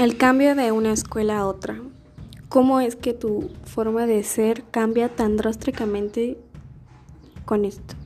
El cambio de una escuela a otra. ¿Cómo es que tu forma de ser cambia tan drásticamente con esto?